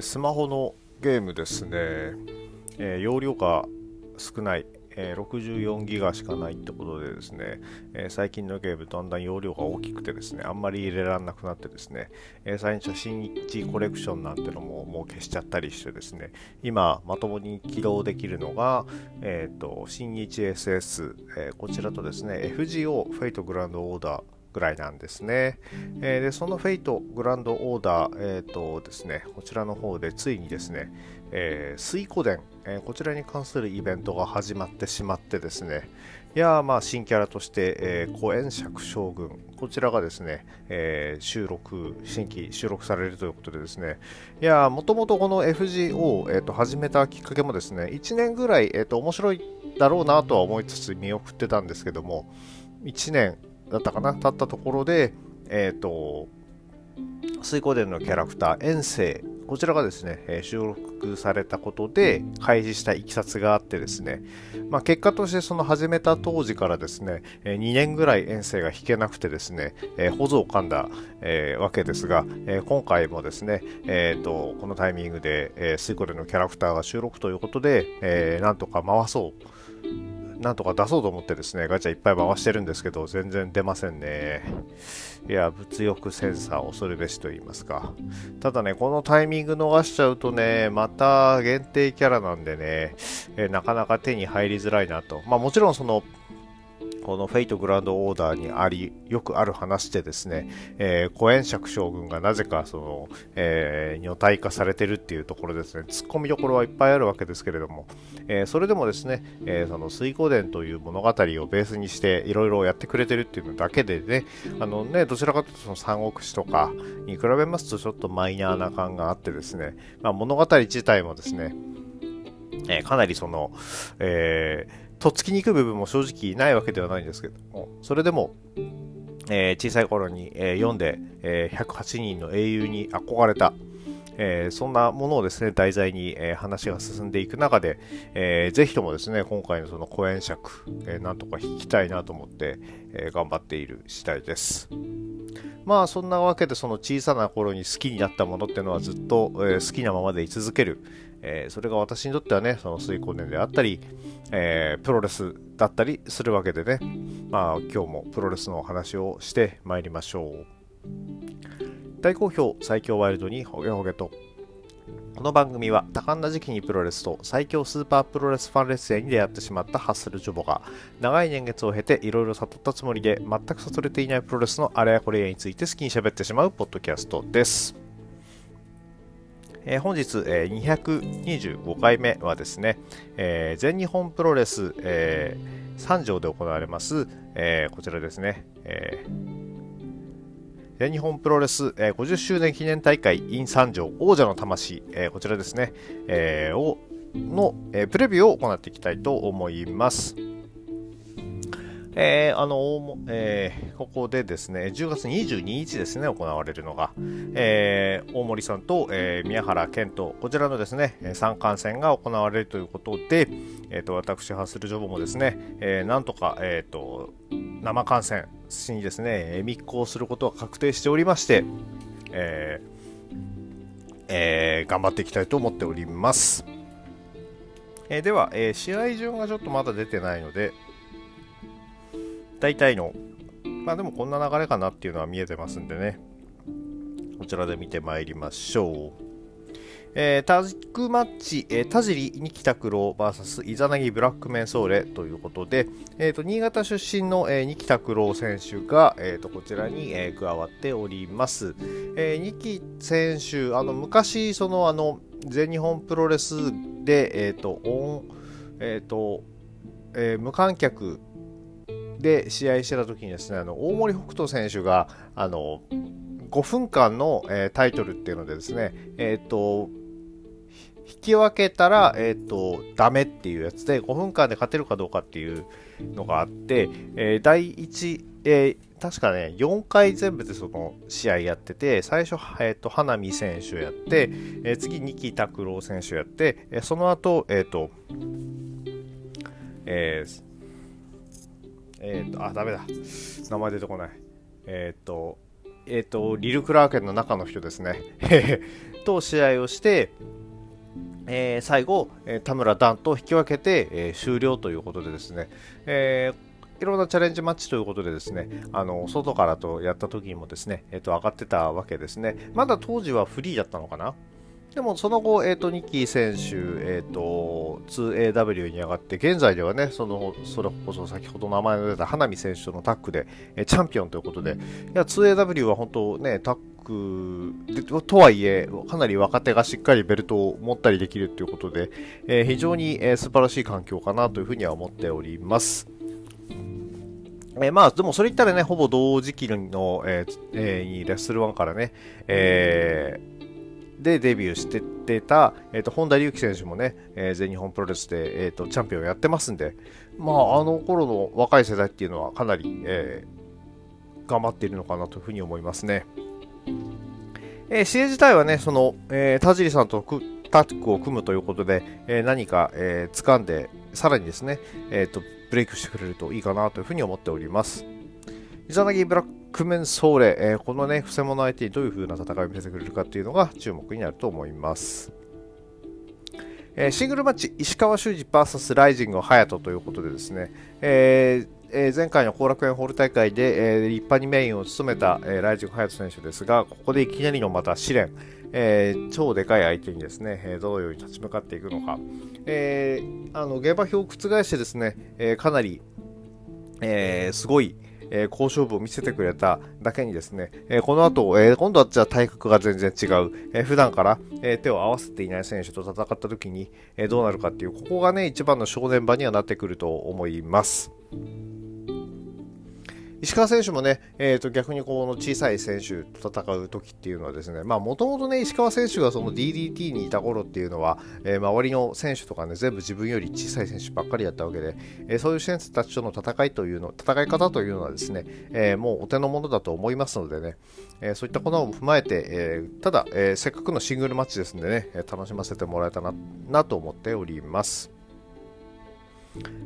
スマホのゲームですね、えー、容量が少ない、えー、64ギガしかないってことでですね、えー、最近のゲームだんだん容量が大きくてですね、あんまり入れられなくなってですね、えー、最初新日コレクションなんてのももう消しちゃったりしてですね、今まともに起動できるのが、えっ、と、新日 SS、えこちらとですね、FGO フェイトグランドオーダー、ぐらいなんですね。えー、でそのフェイトグランドオーダー、えーとですね、こちらの方でついにですね、えー、水湖伝、えー、こちらに関するイベントが始まってしまってですね、いやまあ新キャラとして、えー、古円釈将軍、こちらがですね、えー、収録、新規収録されるということでですね、いやもともとこの FGO を、えーと、始めたきっかけもですね、1年ぐらい、えーと面白いだろうなとは思いつつ見送ってたんですけども、1年、だったかな？経ったところで、えっ、ー、と、水光伝のキャラクター、遠征、こちらがですね、え収録されたことで開示したいきさつがあってですね、まあ、結果としてその始めた当時からですね、え2年ぐらい遠征が引けなくてですね、え保存を噛んだ、えーわけですが、え今回もですね、えーと、このタイミングで、え水光伝のキャラクターが収録ということで、えなんとか回そう。なんとか出そうと思ってですね、ガチャいっぱい回してるんですけど、全然出ませんね。いや、物欲センサー恐るべしと言いますか。ただね、このタイミング逃しちゃうとね、また限定キャラなんでね、えなかなか手に入りづらいなと。まあもちろんその、このフェイトグランドオーダーにあり、よくある話でですね、えー、古円釈将軍がなぜかその、えー、女体化されてるっていうところですね、突っ込みどころはいっぱいあるわけですけれども、えー、それでもですね、えー、その水湖伝という物語をベースにしていろいろやってくれてるっていうのだけでね、あのね、どちらかというとその三国志とかに比べますとちょっとマイナーな感があってですね、まあ、物語自体もですね、えー、かなりその、えー、とっつきにくい部分も正直ないわけではないんですけども、それでも、えー、小さい頃に、えー、読んで、えー、108人の英雄に憧れた、えー、そんなものをですね、題材に、えー、話が進んでいく中で、えー、ぜひともですね、今回のその講演尺、えー、なんとか弾きたいなと思って、えー、頑張っている次第です。まあそんなわけでその小さな頃に好きになったものっていうのはずっと、えー、好きなままで居続ける、えー、それが私にとってはね、その水光年であったり、えー、プロレスだったりするわけでね、まあ今日もプロレスのお話をしてまいりましょう。大好評最強ワイルドにホゲホゲと。この番組は多感な時期にプロレスと最強スーパープロレスファンレッスラーに出会ってしまったハッスルジョボが長い年月を経ていろいろ悟ったつもりで全く悟れていないプロレスのあれやこれやについて好きに喋ってしまうポッドキャストです。えー、本日、えー、225回目はですね、えー、全日本プロレス、えー、三条で行われます、えー、こちらですね、えー、全日本プロレス、え、50周年記念大会 in 三条王者の魂、え、こちらですね、えー、をの、えー、プレビューを行っていきたいと思います。えー、あの、えー、ここでですね、10月22日ですね、行われるのが、えー、大森さんと、え、宮原健と、こちらのですね、三冠戦が行われるということで、えっ、と、私、ハッスルジョブもですね、えー、なんとか、えっ、と、生観戦しにですね、密航することが確定しておりまして、ええ、頑張っていきたいと思っております。え、では、え、試合順がちょっとまだ出てないので、大体の、まあでもこんな流れかなっていうのは見えてますんでね、こちらで見てまいりましょう。えー、タッグマッチ、えー、田尻二木拓郎 VS イザナギブラックメンソーレということで、えーと、新潟出身の、えー、二木拓郎選手が、えーと、こちらに、えー、加わっております。えー、二木選手、あの昔そのあの全日本プロレスで、えーとオンえーとえー、無観客で試合してた時にですね、あの大森北斗選手があの5分間の、えー、タイトルっていうのでですね、えっ、と、引き分けたら、えっ、ー、と、ダメっていうやつで、5分間で勝てるかどうかっていうのがあって、えー、第1、えー、確かね、4回全部でその試合やってて、最初、えっ、ー、と、花見選手やって、えー、次、三木拓郎選手やって、えー、その後、えっ、と、えー、えっ、ー、と、あ、ダメだ。名前出てこない。えっ、ー、と、えーと、リル・クラーケンの中の人ですね と試合をして、えー、最後、え、田村ダンと引き分けて、え、終了ということでですね、えいろんなチャレンジマッチということでですね、あの外からとやった時にもですね、えー、と上がってたわけですね。まだ当時はフリーだったのかな？でもその後、えーと、ニッキー選手、えーと、2AW に上がって、現在ではね、そのそれこそ先ほど名前の出た花見選手とのタッグで、えー、チャンピオンということで、いや 2AW は本当ね、タッグとはいえ、かなり若手がしっかりベルトを持ったりできるということで、えー、非常に、えー、素晴らしい環境かなというふうには思っております。えー、まあ、でもそれ言ったらね、ほぼ同時期の、えーえー、レッスル1からね、えー、でデビューしててた、えーと、本田隆起選手もね、えー、全日本プロレスで、えーと、チャンピオンやってますんで、まあ、あの頃の若い世代っていうのはかなり、えー、頑張っているのかなというふうに思いますね。えー、試合自体はね、その、えー、田尻さんとタッグを組むということで、えー、何か、えー、掴んで、さらにですね、えーと、ブレイクしてくれるといいかなというふうに思っております。イザナギブラックメンソーレ、えー、このね、伏せ物相手にどういう風な戦いを見せてくれるかっていうのが注目になると思います。えー、シングルマッチ、石川修司 VS ライジング隼人ということでですね、えーえ、前回の後楽園ホール大会で、え、立派にメインを務めた、え、ライジング隼人選手ですが、ここでいきなりのまた試練、え、超でかい相手にですね、え、どのように立ち向かっていくのか、え、あの現場表を覆してですね、え、かなり、え、すごい、え、好勝負を見せてくれただけにですね、え、この後、え、今度はじゃあ体格が全然違う、えー、普段から、え、手を合わせていない選手と戦った時に、え、どうなるかっていう、ここがね、一番の正念場にはなってくると思います。石川選手もね、えー、と逆にこの小さい選手と戦う時っていうのはですね、もともとね、石川選手がその DDT にいた頃っていうのは、えー、周りの選手とかね、全部自分より小さい選手ばっかりやったわけで、えー、そういう選手たちとの戦いというの、戦い方というのはですね、えー、もうお手の物だと思いますのでね、えそういったことを踏まえて、えただ、えせっかくのシングルマッチですんでね、楽しませてもらえたななと思っております。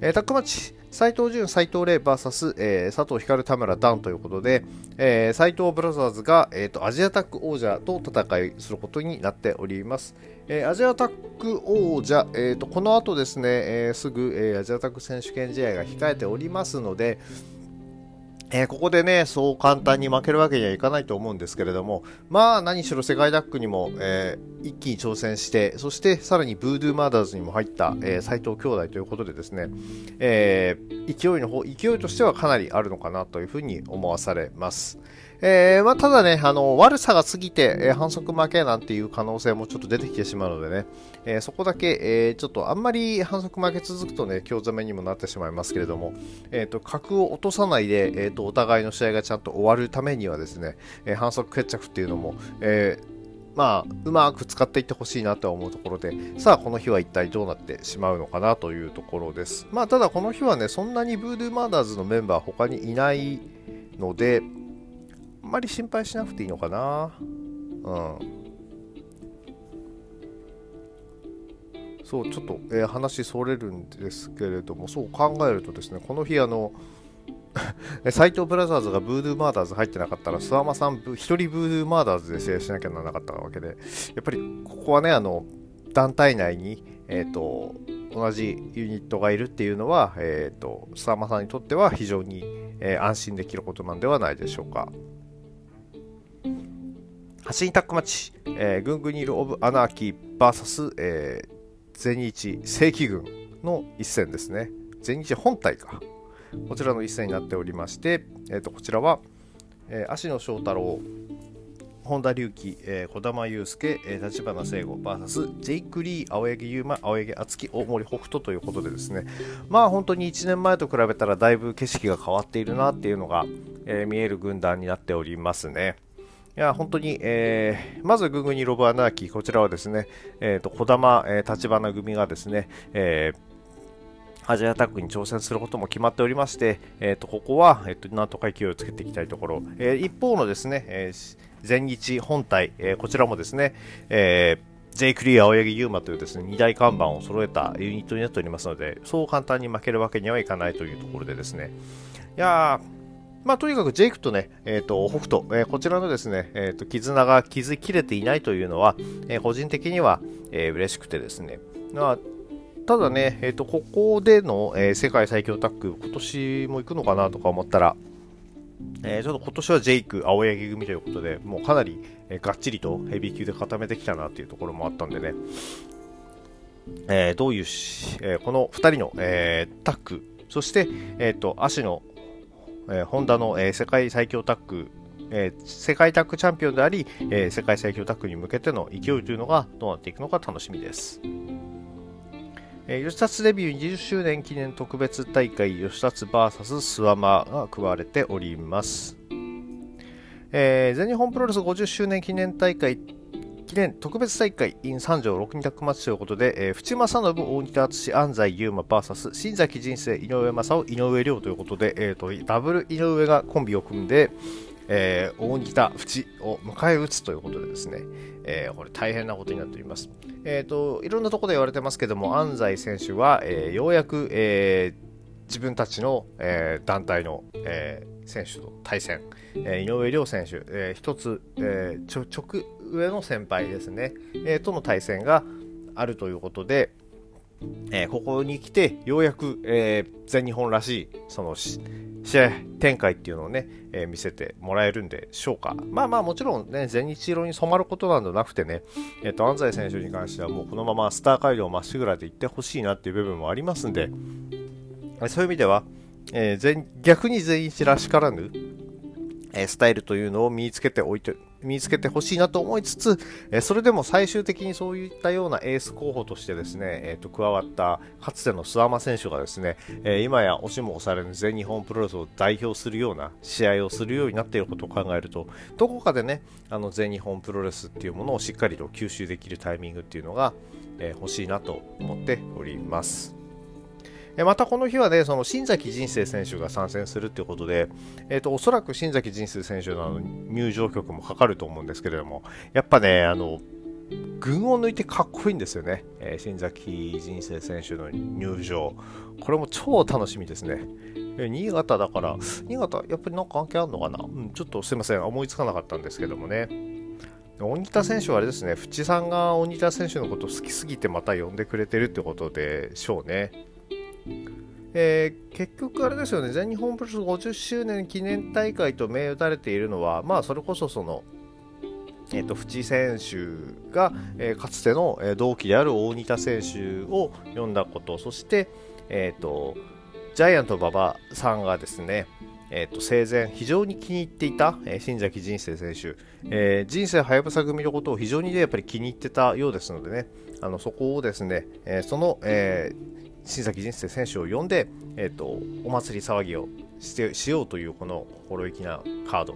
えー、タックマッチ、斎藤潤、斎藤麗 VS、えー、佐藤光、田村ダンということで、えー、斎藤ブラザーズが、えーと、アジアタック王者と戦いすることになっております。えー、アジアタック王者、えーと、この後ですね、えー、すぐ、えー、アジアタック選手権試合が控えておりますので、えー、ここでね、そう簡単に負けるわけにはいかないと思うんですけれども、まあ何しろ世界ダックにも、えー、一気に挑戦して、そしてさらにブードゥーマーダーズにも入った、えー、斉藤兄弟ということでですね、えー、勢いの方、勢いとしてはかなりあるのかなというふうに思わされます。えー、まあ、ただね、あの、悪さが過ぎて、えー、反則負けなんていう可能性もちょっと出てきてしまうのでね、えー、そこだけ、えちょっとあんまり反則負け続くとね、強攻めにもなってしまいますけれども、えっ、と、格を落とさないで、えっ、と、お互いの試合がちゃんと終わるためにはですね、え反則決着っていうのも、えまあ、うまく使っていってほしいなとは思うところで、さあ、この日は一体どうなってしまうのかなというところです。まあ、ただこの日はね、そんなにブードゥーマーダーズのメンバー他にいないので、まり心配しなくていいのかな。うん。そう、ちょっと、えー、話それるんですけれども、そう考えるとですね、この日、あの、斉藤ブラザーズがブードゥーマーダーズ入ってなかったら、諏訪魔さん、1人ブードゥーマーダーズで試合しなきゃならなかったわけで、やっぱりここはね、あの、団体内に、えっ、ー、と、同じユニットがいるっていうのは、えっ、ー、と、諏訪魔さんにとっては非常に、えー、安心できることなんではないでしょうか。走りタッグマッチ、えー、グングニル・オブ・アナーキー VS、えー、全日正規軍の一戦ですね。全日本体か。こちらの一戦になっておりまして、えー、とこちらは、えー、芦野翔太郎、本田隆起、えー、児玉悠介、えー、立花聖吾 VS ジェイク・リー、青柳優馬、青柳敦樹、大森北斗ということでですね、まあ本当に1年前と比べたらだいぶ景色が変わっているなっていうのが、えー、見える軍団になっておりますね。いや、本当に、えー、まずググニロブアナーキー、こちらはですね、えっ、ー、と、小玉、えー、立花組がですね、えー、アジアタックに挑戦することも決まっておりまして、えー、とここは、えー、となんとか勢いをつけていきたいところ、えー、一方のですね、えー、全日本体、えー、こちらもですね、えー、J クリー青柳優馬というですね、2大看板を揃えたユニットになっておりますので、そう簡単に負けるわけにはいかないというところでですね、いやー、まあ、とにかくジェイクとね、えっ、ー、と、北斗、えー、こちらのですね、えっ、ー、と、絆が築きれていないというのは、え個人的には、え嬉しくてですね、まあ、ただね、えっ、と、ここでの、え世界最強タッグ、今年も行くのかなとか思ったら、えちょっと今年はジェイク、青柳組ということで、もうかなり、えがっちりとヘビー級で固めてきたなっていうところもあったんでね、えどういうし、えこの2人の、えタッグ、そして、えっ、と、足のえー、ホンダの、えー、世界最強タッグ、えー、世界タッグチャンピオンであり、えー、世界最強タッグに向けての勢いというのがどうなっていくのか楽しみです。えー、吉達デビュー20周年記念特別大会吉達 VS スワマが組まれております。えー、全日本プロレス50周年記念大会記念特別大会 in 三条六二択マッチということで、えー、淵正信、大仁田敦、安西優馬 VS 新崎人生、井上正雄、井上亮ということで、えーと、ダブル井上がコンビを組んで、えー、大仁田淵を迎え撃つということでですね、えー、これ大変なことになっております。えっ、ー、と、いろんなところで言われてますけども、安西選手は、えー、ようやく、えー、自分たちの、えー、団体の、えー、選手と対戦、えー、井上亮選手、えー、一つ、えー、ちょ直上の先輩ですね、えー、との対戦があるということで、えー、ここに来てようやく、えー、全日本らしいその試合展開っていうのをね、え、見せてもらえるんでしょうか。まあまあもちろんね、全日色に染まることなんじゃなくてね、えっ、と、安西選手に関してはもうこのままスター街道まっしぐらで行ってほしいなっていう部分もありますんで、そういう意味では、えー、逆に全日らしからぬ、えスタイルというのを身につけておいて、身につけてほしいなと思いつつ、えそれでも最終的にそういったようなエース候補としてですね、えー、と加わったかつての諏訪間選手がですね、え今や押しも押されぬ全日本プロレスを代表するような試合をするようになっていることを考えると、どこかでね、あの全日本プロレスっていうものをしっかりと吸収できるタイミングっていうのが、え欲しいなと思っております。またこの日はね、その新崎人生選手が参戦するということで、えっ、ー、と、おそらく新崎人生選手の入場曲もかかると思うんですけれども、やっぱね、あの、群を抜いてかっこいいんですよね、えー、新崎人生選手の入場。これも超楽しみですね。新潟だから、新潟、やっぱりなんか関係あるのかな、うん、ちょっとすいません、思いつかなかったんですけどもね。鬼田選手はあれですね、淵さんが鬼田選手のこと好きすぎてまた呼んでくれてるってことでしょうね。えー、結局あれですよね、全日本プロレス50周年記念大会と銘打たれているのは、まあ、それこそその、えーと、藤選手が、えー、かつての、同期である大仁田選手を呼んだこと、そして、えーと、ジャイアント馬場さんがですね、えーと、生前非常に気に入っていた、えー、新崎人生選手、えー、人生はやぶさ組のことを非常に、ね、やっぱり気に入ってたようですのでね、あのそこをですね、え、その、えー、新崎人生選手を呼んで、えーと、お祭り騒ぎをしてしようというこの心意気なカード、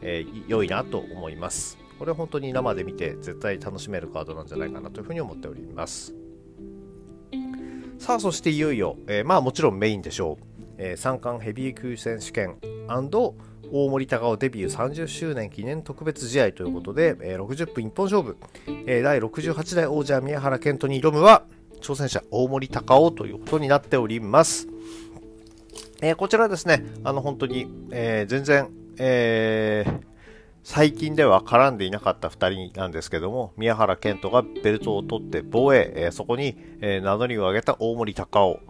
えー、良いなと思います。これは本当に生で見て絶対楽しめるカードなんじゃないかなというふうに思っております。さあ、そしていよいよ、えー、まあもちろんメインでしょう。えー、三冠ヘビー級選手権大森高尾デビュー30周年記念特別試合ということで、えー、60分一本勝負、えー、第68代王者宮原健人に挑むは、挑戦者大森隆夫ということになっております。えー、こちらですね、あの本当に、えー、全然、えー、最近では絡んでいなかった2人なんですけども、宮原健人がベルトを取って防衛、えー、そこに、えー、名乗りを上げた大森隆夫、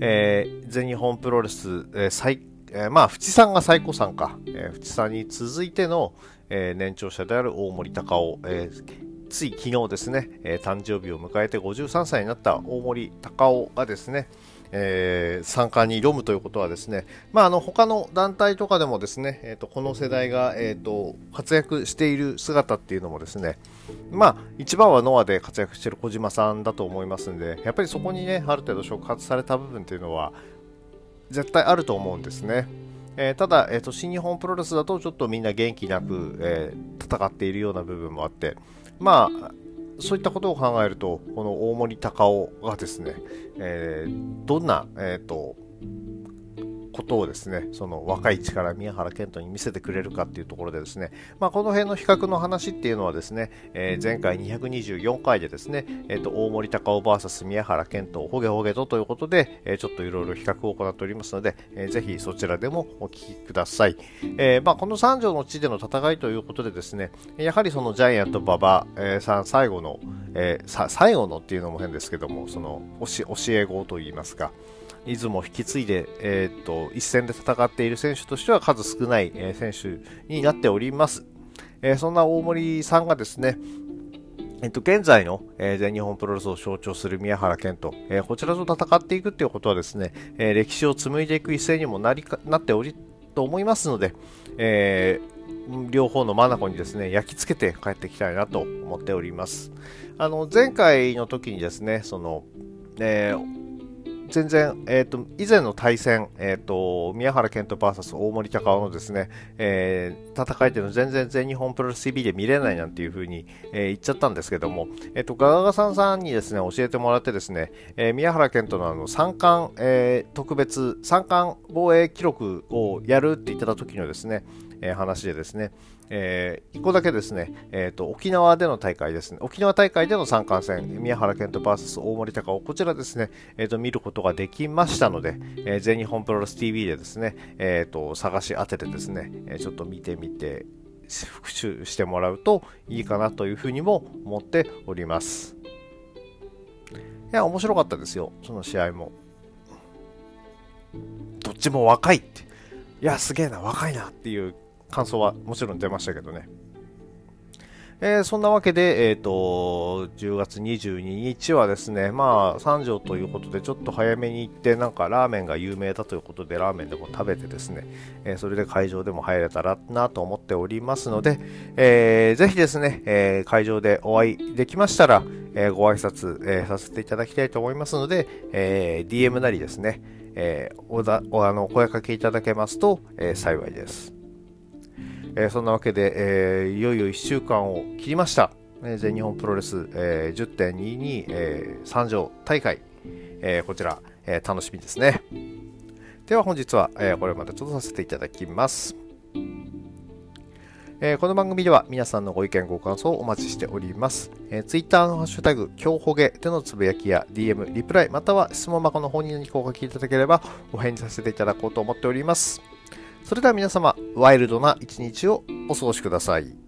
えー、全日本プロレス、えー最えー、まあ、淵さんが最高さんか、えー、淵さんに続いての、えー、年長者である大森隆夫、えー、つい昨日ですね、えー、誕生日を迎えて53歳になった大森隆夫がですね、えー、参加に挑むということはですね、まあ、あの他の団体とかでもですね、えーと、この世代が、えーと、活躍している姿っていうのもですね、まあ、一番はノアで活躍している小島さんだと思いますんで、やっぱりそこにね、ある程度触発された部分っていうのは絶対あると思うんですね。えー、ただ、えーと、新日本プロレスだとちょっとみんな元気なく、えー、戦っているような部分もあって、まあ、そういったことを考えると、この大森隆夫がですね、えー、どんな、えーと、ことをですね、その若い力、宮原健人に見せてくれるかっていうところでですね、まあ、この辺の比較の話っていうのはですね、えー、前回224回でですね、え、ー、と、大森高尾 VS 宮原健人、ほげほげとということで、えー、ちょっといろいろ比較を行っておりますので、えー、ぜひそちらでもお聞きください。えー、まあ、この三条の地での戦いということでですね、やはりそのジャイアント馬場、えー、さん最後の、えー、最後のっていうのも変ですけども、その教え子といいますか、出雲引き継いで、えー、っと一戦で戦っている選手としては数少ない、え選手になっております。えそんな大森さんがですね、えっと、現在の、えー、全日本プロレスを象徴する宮原健人、えー、こちらと戦っていくっていうことはですね、えー、歴史を紡いでいく一戦にもなりかなっておりと思いますので、え両方の眼にですね焼き付けて帰ってきたいなと思っております。あの前回の時にですね、その、えー全然、えっ、ー、と、以前の対戦、えっ、ー、と、宮原健人 VS 大森高尾のですね、えー、戦いっていうの全然全日本プロレス TV で見れないなんていう風に、えー、言っちゃったんですけども、えっ、と、ガガガさんさんにですね、教えてもらってですね、え宮原健人のあの、三冠、え特別、三冠防衛記録をやるって言ってた時のですね、え話でですね、えー、1個だけですね、えーと、沖縄での大会ですね、沖縄大会での三冠戦、宮原健人 VS 大森高尾、こちらですね、えーと、見ることことができましたので、えー、全日本プロレス TV でですね、えーと、探し当ててですね、えちょっと見てみて、復習してもらうといいかなというふうにも思っております。いや、面白かったですよ、その試合も。どっちも若いって。いや、すげえな、若いなっていう感想はもちろん出ましたけどね。えー、そんなわけで、えーと、10月22日はですね、まあ、三条ということで、ちょっと早めに行って、なんかラーメンが有名だということで、ラーメンでも食べてですね、えー、それで会場でも入れたらなと思っておりますので、えー、ぜひですね、え、会場でお会いできましたら、え、ご挨拶、え、させていただきたいと思いますので、え、DM なりですね、え、おだおあの声かけいただけますと、え、幸いです。えー、そんなわけで、えー、いよいよ1週間を切りました。えー、全日本プロレス、えー、10.22、え、三条大会、えー、こちら、えー、楽しみですね。では本日は、えー、これまでちょっとさせていただきます。えー、この番組では皆さんのご意見ご感想をお待ちしております。えー、Twitter のハッシュタグ、今日ほげでのつぶやきや DM、リプライ、または質問箱の方に何かお書きいただければお返事させていただこうと思っております。それでは皆様、ワイルドな一日をお過ごしください。